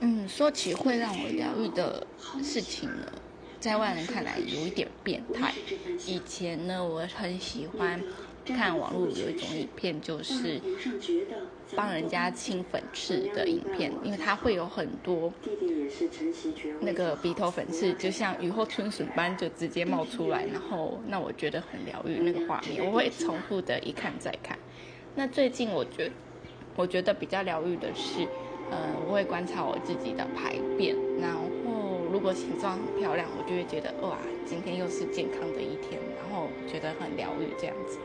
嗯，说起会让我疗愈的事情呢，在外人看来有一点变态。以前呢，我很喜欢看网络有一种影片，就是帮人家清粉刺的影片，因为它会有很多那个鼻头粉刺，就像雨后春笋般就直接冒出来，然后那我觉得很疗愈那个画面，我会重复的一看再看。那最近我觉我觉得比较疗愈的是。呃，我会观察我自己的排便，然后如果形状很漂亮，我就会觉得哇，今天又是健康的一天，然后觉得很疗愈这样子。